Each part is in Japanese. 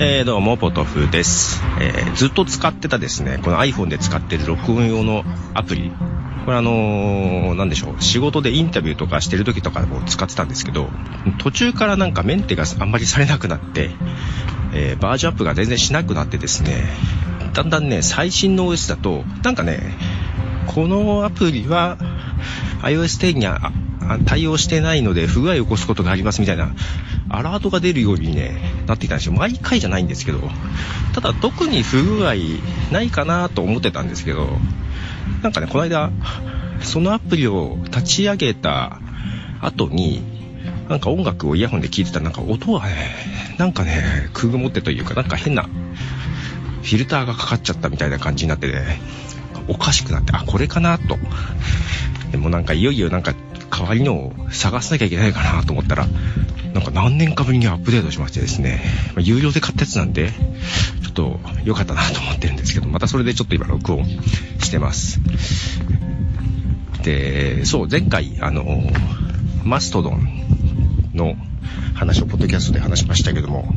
えー、どうも、ポトフです、えーずっと使ってたですね、この iPhone で使ってる録音用のアプリ。これあのーなんでしょう、仕事でインタビューとかしてる時とかも使ってたんですけど、途中からなんかメンテがあんまりされなくなって、えーバージョンアップが全然しなくなってですね、だんだんね、最新の OS だと、なんかね、このアプリは iOS10 には対応してないので不具合を起こすことがありますみたいなアラートが出るように、ね、なっていたんですよ。毎回じゃないんですけど、ただ特に不具合ないかなと思ってたんですけど、なんかね、この間、そのアプリを立ち上げた後に、なんか音楽をイヤホンで聴いてたらなんか音がね、なんかね、くぐもってというか、なんか変なフィルターがかかっちゃったみたいな感じになってね、おかしくなって、あ、これかなと。でもなんかいよいよなんか代わりのを探さなきゃいけないかなと思ったら、なんか何年かぶりにアップデートしましてですね、まあ有料で買ったやつなんで、ちょっと良かったなと思ってるんですけど、またそれでちょっと今録音してます。で、そう、前回、あの、マストドンの話をポッドキャストで話しましたけども、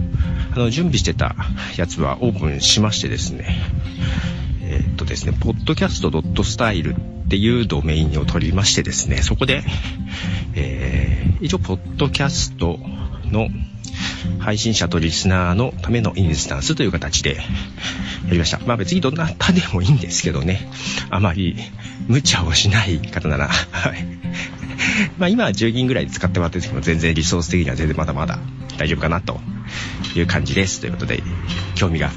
あの、準備してたやつはオープンしましてですね、えーっとですね、podcast.style っていうドメインを取りましてですね、そこで、えー、一応、ポッドキャストの配信者とリスナーのためのインスタンスという形でやりました。まあ別にどんな他でもいいんですけどね、あまり無茶をしない方なら、はい。まあ今は10人ぐらい使ってもらってるんですけど、全然リソース的には全然まだまだ大丈夫かなという感じです。ということで、興味が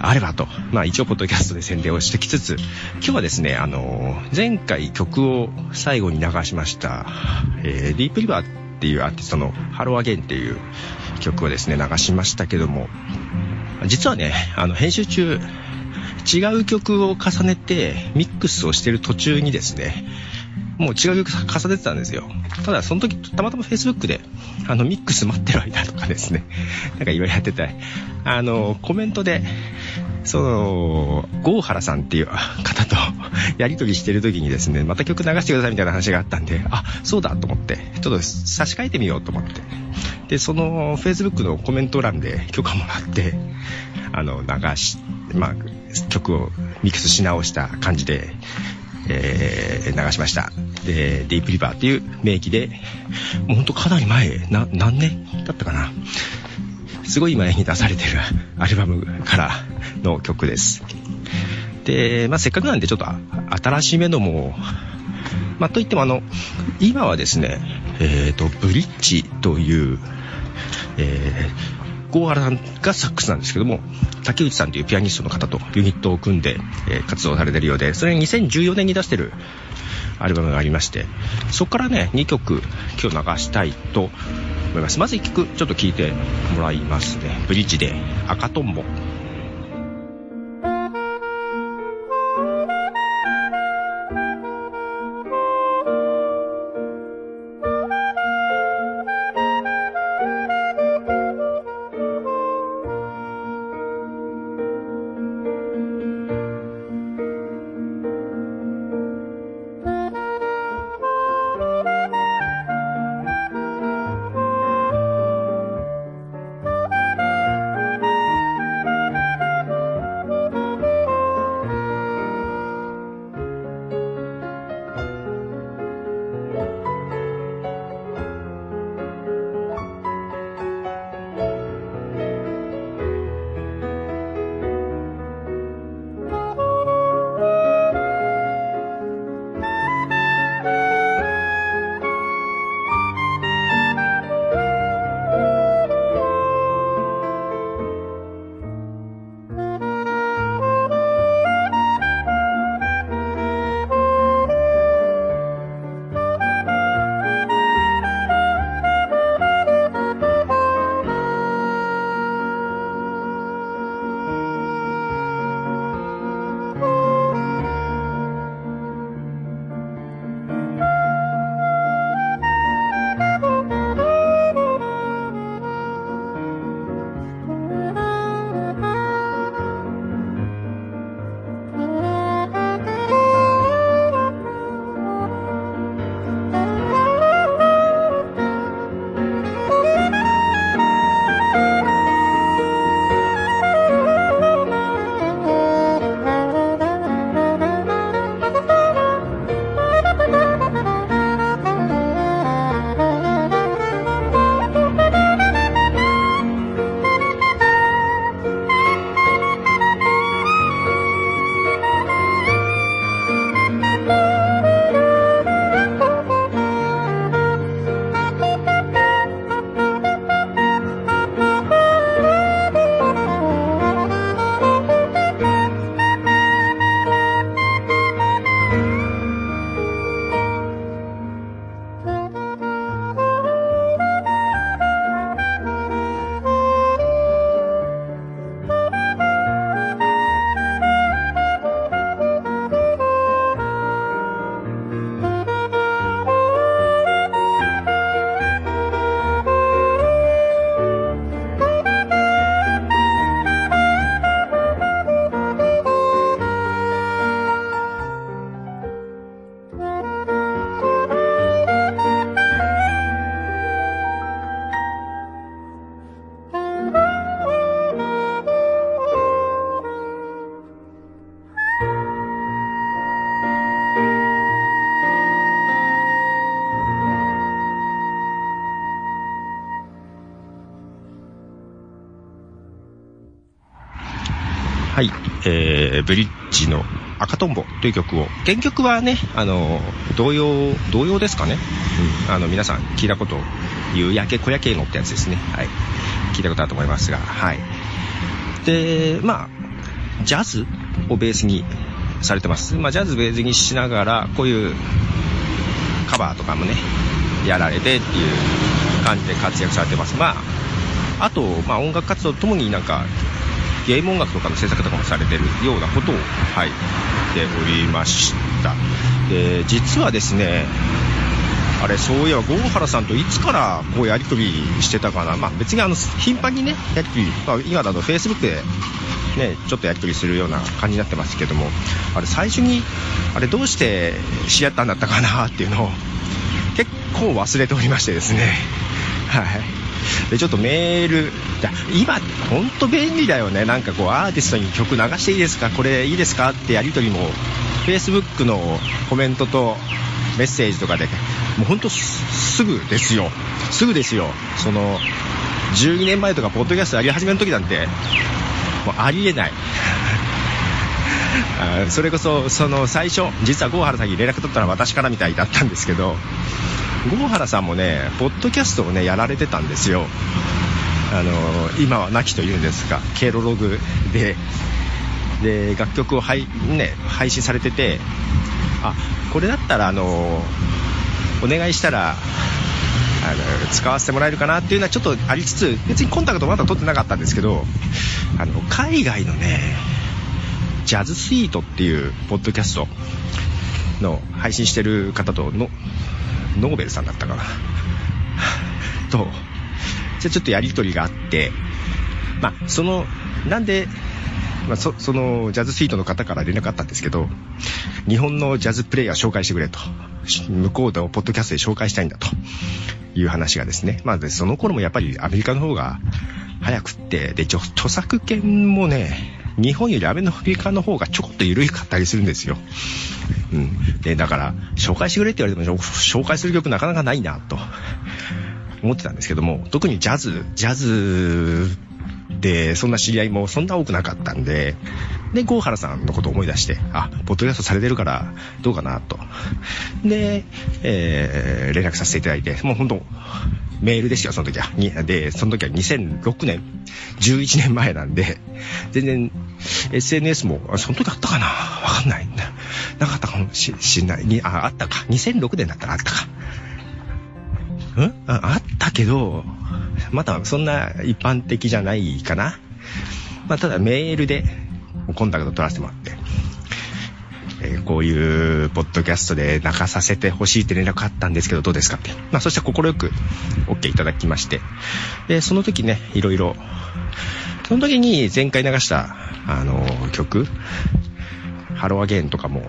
あればと。まあ一応ポッドキャストで宣伝をしてきつつ、今日はですね、あの、前回曲を最後に流しました、えー、 Deep River っていうアーティストの Hello Again っていう曲をですね、流しましたけども、実はね、あの、編集中、違う曲を重ねてミックスをしてる途中にですね、もう違う曲重ねてたんですよ。ただその時たまたま Facebook であのミックス待ってる間とかですね、なんかいろいろやってて、あの、コメントで、その、郷原さんっていう方と やりとりしてる時にですね、また曲流してくださいみたいな話があったんで、あ、そうだと思って、ちょっと差し替えてみようと思って。で、その Facebook のコメント欄で許可もらって、あの、流し、まあ、曲をミックスし直した感じで、えー流しました。で、ディープリバーっていう名義で、もうほんとかなり前、な、何年だったかな。すごい前に出されてるアルバムからの曲です。で、まあ、せっかくなんでちょっと新しめのも、まあ、といってもあの、今はですね、えっ、と、ブリッジという、えー、郷原さんがサックスなんですけども、竹内さんというピアニストの方とユニットを組んで、え活動されてるようで、それ2014年に出してるアルバムがありまして、そこからね、2曲今日流したいと思います。まず1曲ちょっと聴いてもらいますね。ブリッジで赤とんぼ。「ブリッジの赤とんぼという曲を、原曲はね、あの、童謡、童謡ですかね。うん、あの、皆さん聞いたこと、夕焼け小焼けのってやつですね。はい。聞いたことあると思いますが、はい。で、まあ、ジャズをベースにされてます。まあ、ジャズベースにしながら、こういうカバーとかもね、やられてっていう感じで活躍されてます。まあ、あと、まあ、音楽活動ともになんか、ゲーム音楽とかの制作とかもされてるようなことを、はい、言っておりました。で、実はですね、あれ、そういえば、郷原さんといつからこうやり取りしてたかな、まあ、別にあの頻繁にね、やり取り、まあ、今だと Facebook で、ね、ちょっとやり取りするような感じになってますけども、あれ、最初に、あれ、どうして知り合ったんだったかなっていうのを、結構忘れておりましてですね、はい。でちょっとメール今本当便利だよね。なんかこうアーティストに曲流していいですか？これいいですか？ってやり取りも Facebook のコメントとメッセージとかで。もう本当すぐですよ。すぐですよ。その12年前とかポッドキャストやり始めの時なんてもうありえない。それこそその最初実は郷原さんに連絡取ったのは私からみたいだったんですけど郷原さんもね、ポッドキャストをね、やられてたんですよ。あの今は亡きというんですが、ケロログで、で、楽曲を配,、ね、配信されてて、あ、これだったら、あのお願いしたら、あの使わせてもらえるかなっていうのはちょっとありつつ別にコンタクトまだ取ってなかったんですけどあの海外のねジャズスイートっていうポッドキャストの配信してる方とのノーベルさんだったかな。と、じゃちょっとやりとりがあって、まあ、その、なんで、まあ、そそのジャズスイートの方から連絡あったんですけど、日本のジャズプレイヤー紹介してくれと、向こうのポッドキャストで紹介したいんだと。いう話がですね、まあ、その頃もやっぱりアメリカの方が早くって、で、著作権もね、日本よりアメリカの方がちょこっと緩かったりするんですよ。うん。で、だから、紹介してくれって言われても、紹介する曲なかなかないな、と 思ってたんですけども、特にジャズ、ジャズで、そんな知り合いもそんな多くなかったんで、で、郷原さんのことを思い出して、あ、ポッドキャストされてるから、どうかな、と。で、えー、連絡させていただいて、もう本当メールですよ、その時は。で、その時は2006年、11年前なんで、全然 SNS も、その時あったかな？わかんない。なかったかもししんない。にあ、あったか。2006年だったらあったか。ん？ああったけど、まだそんな一般的じゃないかな。まあ、ただメールでコンタクト取らせてもらって、こういうポッドキャストで泣かさせてほしいって連絡あったんですけどどうですかって。まあ、そして快く OK いただきまして、で、その時ね、いろいろ、その時に前回流した、あの、曲、 Hello Again とかも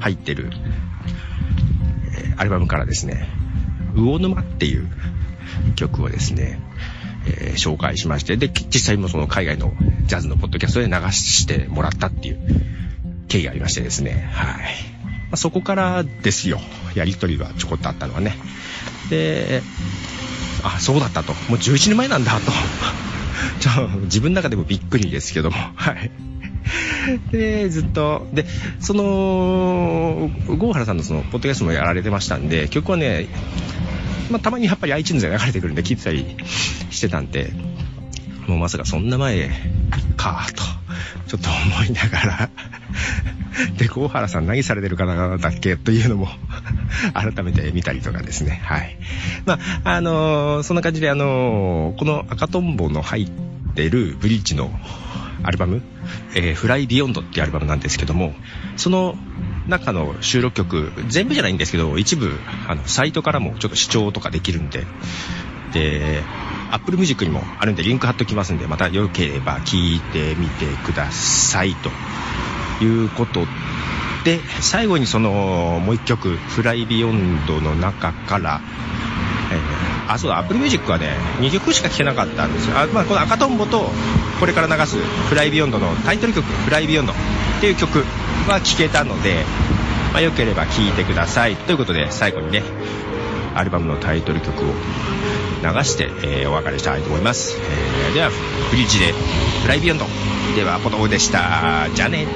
入ってる、え、アルバムからですね、魚沼っていう曲をですね、えー、紹介しまして、で、実際もその海外のジャズのポッドキャストで流してもらったっていう経緯がありましてですね、はい。まあ、そこからですよ、やりとりはちょこっとあったのはね。で、あ、そうだったと。もう11年前なんだと。ちょ自分の中でもびっくりですけども、はい。で、ずっと、で、その、郷原さんのその、ポッドキャストもやられてましたんで、曲はね、まあ、たまにやっぱり iTunes で流れてくるんで聞いてたりしてたんで、もうまさかそんな前かと、ちょっと思いながら で、郷原さん何されてる方だっけ？というのも 改めて見たりとかですね。はい。まあ、あのー、そんな感じで、あのー、この赤とんぼの入ってるブリッジのアルバム、えー、フライビヨンドっていうアルバムなんですけども、その中の収録曲、全部じゃないんですけど、一部、あの、サイトからもちょっと視聴とかできるんで、で、Apple Music にもあるんでリンク貼っときますんで、またよければ聞いてみてくださいということで、最後にその、もう一曲、フライビヨンドの中から、えー、あ、そうだ、Apple Music はね、2曲しか聴けなかったんですよ。あまあ、この赤とんぼと、これから流すフライビヨンドのタイトル曲、フライビヨンドっていう曲は聴けたので、まあ、よければ聴いてください。ということで、最後にね、アルバムのタイトル曲を流して、えー、お別れしたいと思います。えー、では、フリッジで、フライビヨンド。では、ポトフでした。じゃあね。